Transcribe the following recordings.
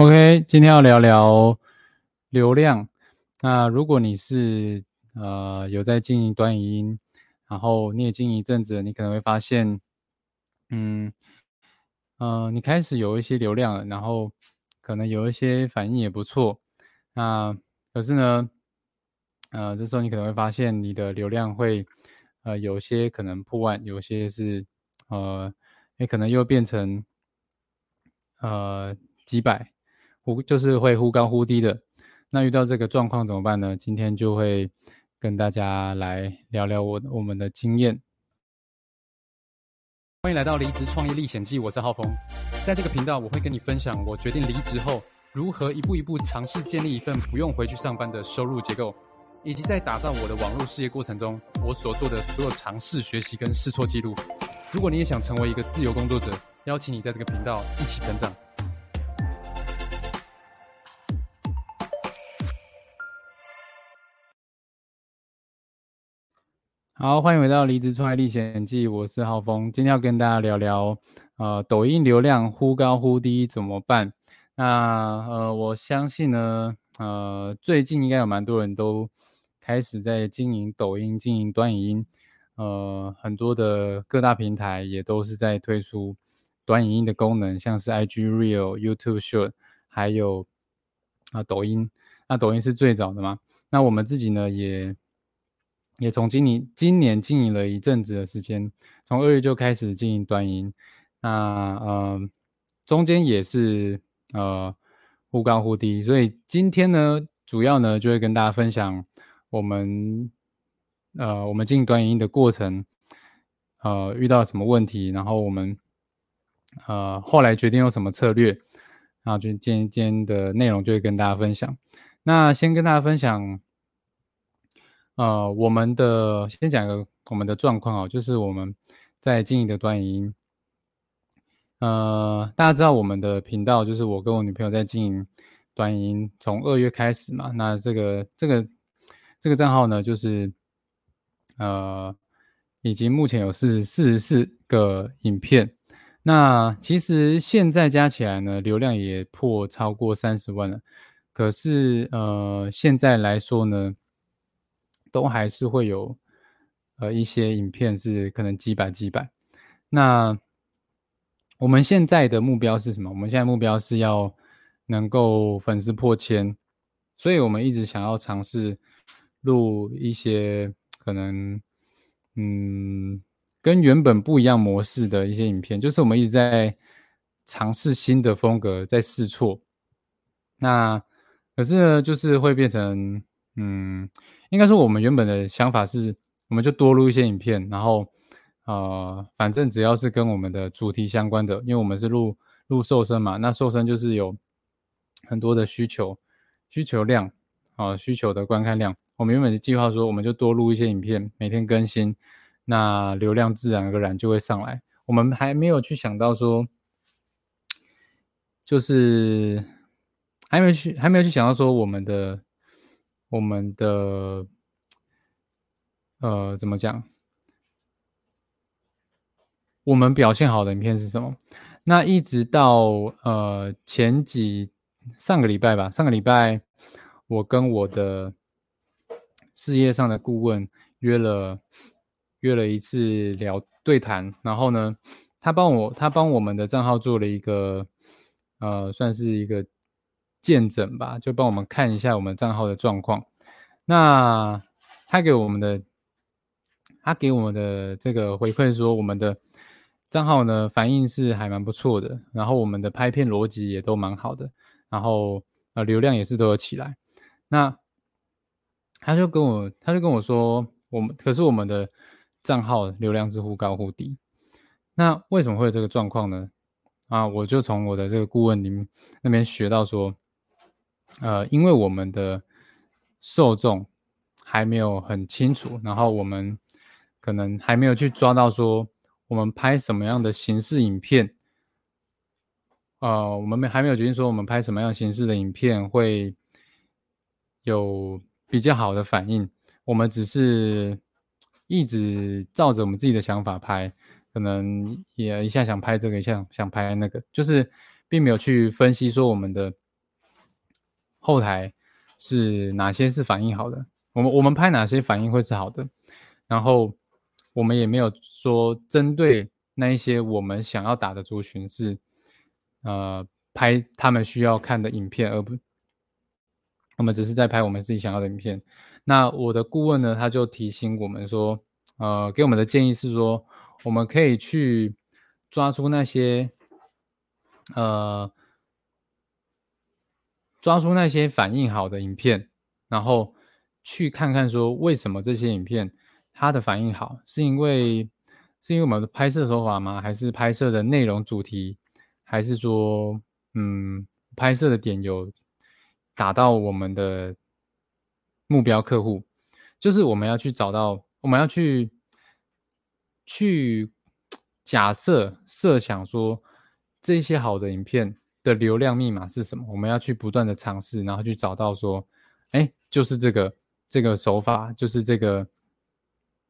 OK，今天要聊聊流量。那如果你是呃有在经营短语音，然后你也经营一阵子，你可能会发现，嗯，呃，你开始有一些流量了，然后可能有一些反应也不错。那可是呢，呃，这时候你可能会发现你的流量会呃有些可能破万，有些是呃，也可能又变成呃几百。忽就是会忽高忽低的，那遇到这个状况怎么办呢？今天就会跟大家来聊聊我我们的经验。欢迎来到离职创业历险记，我是浩峰。在这个频道，我会跟你分享我决定离职后如何一步一步尝试建立一份不用回去上班的收入结构，以及在打造我的网络事业过程中，我所做的所有尝试、学习跟试错记录。如果你也想成为一个自由工作者，邀请你在这个频道一起成长。好，欢迎回到《离职创业历险记》，我是浩峰。今天要跟大家聊聊，呃，抖音流量忽高忽低怎么办？那呃，我相信呢，呃，最近应该有蛮多人都开始在经营抖音、经营短影音，呃，很多的各大平台也都是在推出短影音的功能，像是 IG Real、YouTube Short，还有啊抖音。那抖音是最早的嘛？那我们自己呢也。也从今年今年经营了一阵子的时间，从二月就开始经营短音，那呃中间也是呃忽高忽低，所以今天呢主要呢就会跟大家分享我们呃我们经营短影音的过程，呃遇到了什么问题，然后我们呃后来决定用什么策略，然后就今今天的内容就会跟大家分享。那先跟大家分享。呃，我们的先讲一个我们的状况哦，就是我们在经营的短影音，呃，大家知道我们的频道就是我跟我女朋友在经营短影音，从二月开始嘛，那这个这个这个账号呢，就是呃，已经目前有是四十四个影片，那其实现在加起来呢，流量也破超过三十万了，可是呃，现在来说呢。都还是会有，呃，一些影片是可能几百几百。那我们现在的目标是什么？我们现在目标是要能够粉丝破千，所以我们一直想要尝试录一些可能，嗯，跟原本不一样模式的一些影片，就是我们一直在尝试新的风格，在试错。那可是呢，就是会变成，嗯。应该说，我们原本的想法是，我们就多录一些影片，然后，呃，反正只要是跟我们的主题相关的，因为我们是录录瘦身嘛，那瘦身就是有很多的需求，需求量啊，需求的观看量。我们原本的计划说，我们就多录一些影片，每天更新，那流量自然而然就会上来。我们还没有去想到说，就是还没去，还没有去想到说我们的。我们的呃，怎么讲？我们表现好的影片是什么？那一直到呃前几上个礼拜吧，上个礼拜我跟我的事业上的顾问约了约了一次聊对谈，然后呢，他帮我他帮我们的账号做了一个呃，算是一个。见证吧，就帮我们看一下我们账号的状况。那他给我们的，他给我们的这个回馈说，我们的账号呢反应是还蛮不错的，然后我们的拍片逻辑也都蛮好的，然后呃流量也是都有起来。那他就跟我，他就跟我说，我们可是我们的账号流量是忽高忽低。那为什么会有这个状况呢？啊，我就从我的这个顾问里面那边学到说。呃，因为我们的受众还没有很清楚，然后我们可能还没有去抓到说我们拍什么样的形式影片，呃，我们没还没有决定说我们拍什么样形式的影片会有比较好的反应，我们只是一直照着我们自己的想法拍，可能也一下想拍这个，一下想拍那个，就是并没有去分析说我们的。后台是哪些是反应好的，我们我们拍哪些反应会是好的，然后我们也没有说针对那一些我们想要打的族群是，呃，拍他们需要看的影片，而不，我们只是在拍我们自己想要的影片。那我的顾问呢，他就提醒我们说，呃，给我们的建议是说，我们可以去抓出那些，呃。抓出那些反应好的影片，然后去看看说为什么这些影片它的反应好，是因为是因为我们的拍摄手法吗？还是拍摄的内容主题？还是说，嗯，拍摄的点有打到我们的目标客户？就是我们要去找到，我们要去去假设设想说这些好的影片。的流量密码是什么？我们要去不断的尝试，然后去找到说，哎，就是这个这个手法，就是这个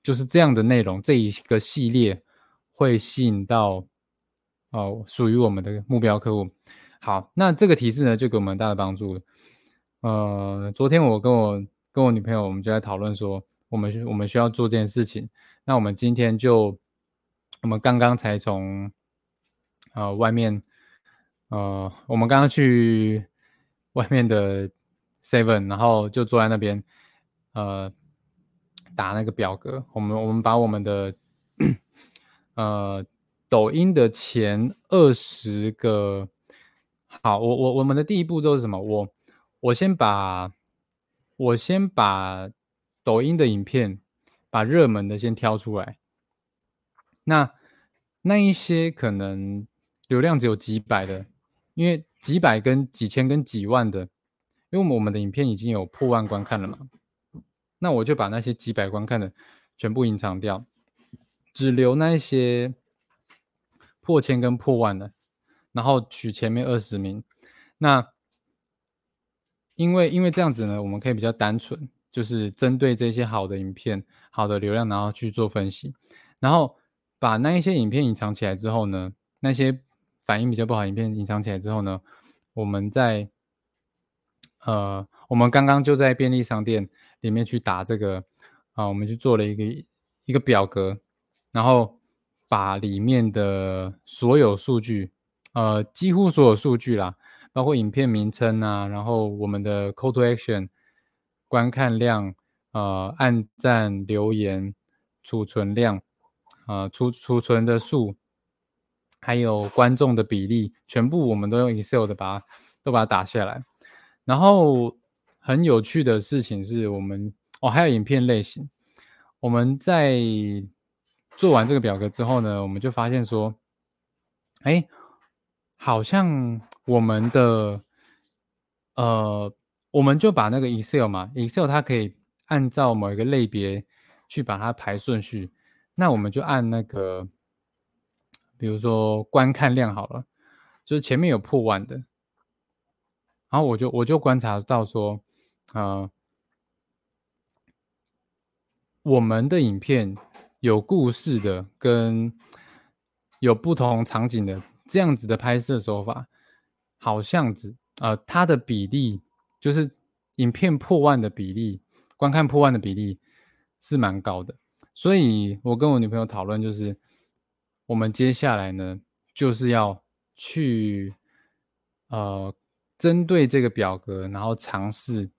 就是这样的内容，这一个系列会吸引到哦属于我们的目标客户。好，那这个提示呢，就给我们大的帮助。呃，昨天我跟我跟我女朋友，我们就在讨论说，我们我们需要做这件事情。那我们今天就我们刚刚才从呃外面。呃，我们刚刚去外面的 Seven，然后就坐在那边，呃，打那个表格。我们我们把我们的呃抖音的前二十个，好，我我我们的第一步骤是什么？我我先把我先把抖音的影片，把热门的先挑出来。那那一些可能流量只有几百的。因为几百跟几千跟几万的，因为我们的影片已经有破万观看了嘛，那我就把那些几百观看的全部隐藏掉，只留那一些破千跟破万的，然后取前面二十名。那因为因为这样子呢，我们可以比较单纯，就是针对这些好的影片、好的流量，然后去做分析，然后把那一些影片隐藏起来之后呢，那些。反应比较不好，影片隐藏起来之后呢，我们在呃，我们刚刚就在便利商店里面去打这个啊，我们去做了一个一个表格，然后把里面的所有数据，呃，几乎所有数据啦，包括影片名称啊，然后我们的 call to action、观看量、呃，按赞、留言、储存量、啊，储储存的数。还有观众的比例，全部我们都用 Excel 的把它都把它打下来。然后很有趣的事情是我们哦，还有影片类型。我们在做完这个表格之后呢，我们就发现说，哎，好像我们的呃，我们就把那个 Excel 嘛，Excel 它可以按照某一个类别去把它排顺序。那我们就按那个。比如说观看量好了，就是前面有破万的，然后我就我就观察到说，呃，我们的影片有故事的跟有不同场景的这样子的拍摄手法，好像子呃它的比例就是影片破万的比例，观看破万的比例是蛮高的，所以我跟我女朋友讨论就是。我们接下来呢，就是要去呃，针对这个表格，然后尝试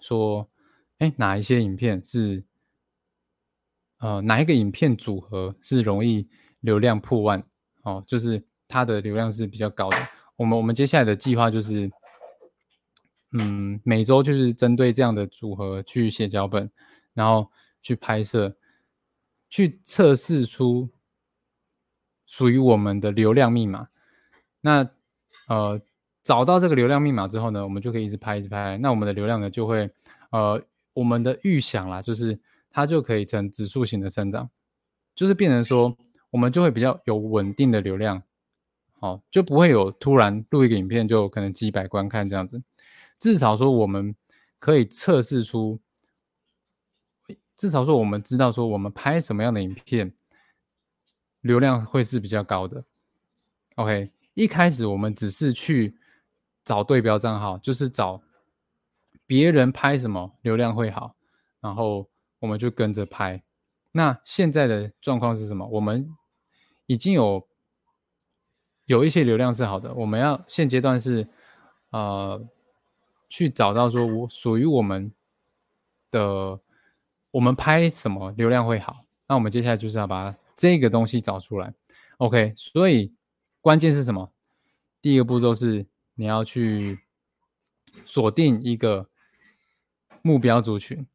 说，哎，哪一些影片是呃，哪一个影片组合是容易流量破万哦，就是它的流量是比较高的。我们我们接下来的计划就是，嗯，每周就是针对这样的组合去写脚本，然后去拍摄，去测试出。属于我们的流量密码，那呃找到这个流量密码之后呢，我们就可以一直拍一直拍，那我们的流量呢就会呃我们的预想啦，就是它就可以呈指数型的增长，就是变成说我们就会比较有稳定的流量，好就不会有突然录一个影片就可能几百观看这样子，至少说我们可以测试出，至少说我们知道说我们拍什么样的影片。流量会是比较高的。OK，一开始我们只是去找对标账号，就是找别人拍什么流量会好，然后我们就跟着拍。那现在的状况是什么？我们已经有有一些流量是好的，我们要现阶段是呃去找到说我属于我们的，我们拍什么流量会好。那我们接下来就是要把它这个东西找出来。OK，所以关键是什么？第一个步骤是你要去锁定一个目标族群。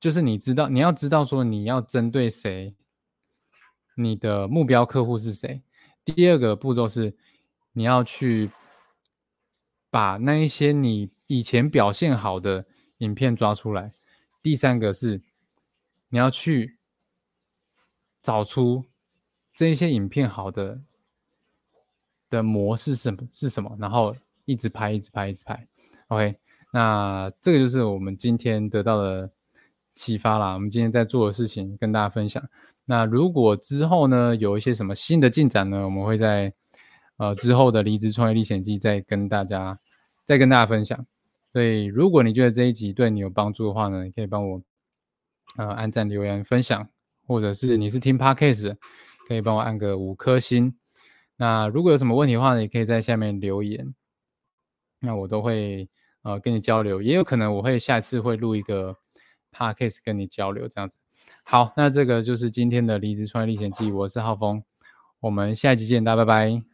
就是你知道，你要知道说你要针对谁，你的目标客户是谁。第二个步骤是你要去把那一些你以前表现好的影片抓出来。第三个是你要去找出这一些影片好的的模式是什么是什么，然后一直拍，一直拍，一直拍。OK，那这个就是我们今天得到的。启发啦，我们今天在做的事情跟大家分享。那如果之后呢有一些什么新的进展呢，我们会在呃之后的离职创业历险记再跟大家再跟大家分享。所以如果你觉得这一集对你有帮助的话呢，你可以帮我呃按赞、留言、分享，或者是你是听 Podcast，可以帮我按个五颗星。那如果有什么问题的话呢，也可以在下面留言，那我都会呃跟你交流。也有可能我会下次会录一个。podcast 跟你交流这样子，好，那这个就是今天的离职创业历险记，我是浩峰，我们下一集见，大家拜拜。